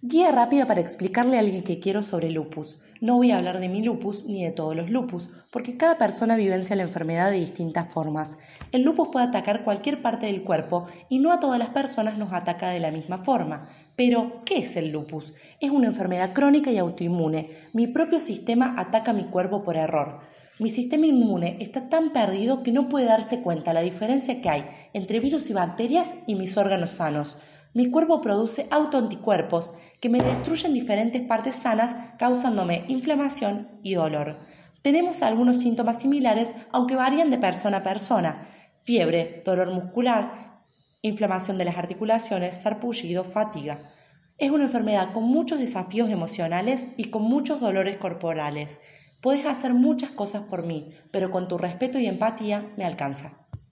Guía rápida para explicarle a alguien que quiero sobre lupus. No voy a hablar de mi lupus ni de todos los lupus, porque cada persona vivencia la enfermedad de distintas formas. El lupus puede atacar cualquier parte del cuerpo y no a todas las personas nos ataca de la misma forma. Pero, ¿qué es el lupus? Es una enfermedad crónica y autoinmune. Mi propio sistema ataca mi cuerpo por error. Mi sistema inmune está tan perdido que no puede darse cuenta la diferencia que hay entre virus y bacterias y mis órganos sanos mi cuerpo produce autoanticuerpos que me destruyen diferentes partes sanas causándome inflamación y dolor. Tenemos algunos síntomas similares aunque varían de persona a persona. Fiebre, dolor muscular, inflamación de las articulaciones, sarpullido, fatiga. Es una enfermedad con muchos desafíos emocionales y con muchos dolores corporales. Puedes hacer muchas cosas por mí, pero con tu respeto y empatía me alcanza.